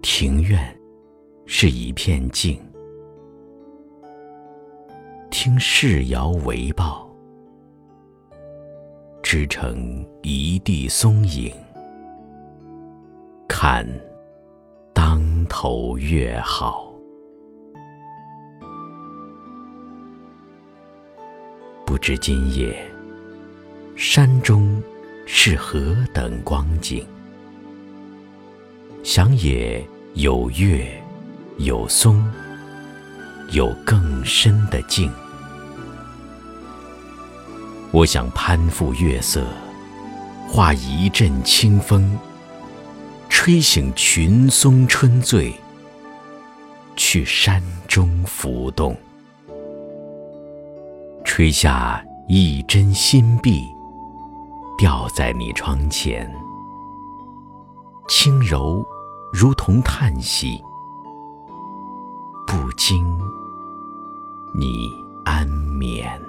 庭院是一片静，听世摇为报，织成一地松影。看当头月好，不知今夜山中是何等光景？想也有月，有松，有更深的静。我想攀附月色，化一阵清风，吹醒群松春醉，去山中浮动，吹下一针新碧，吊在你窗前，轻柔。如同叹息，不惊你安眠。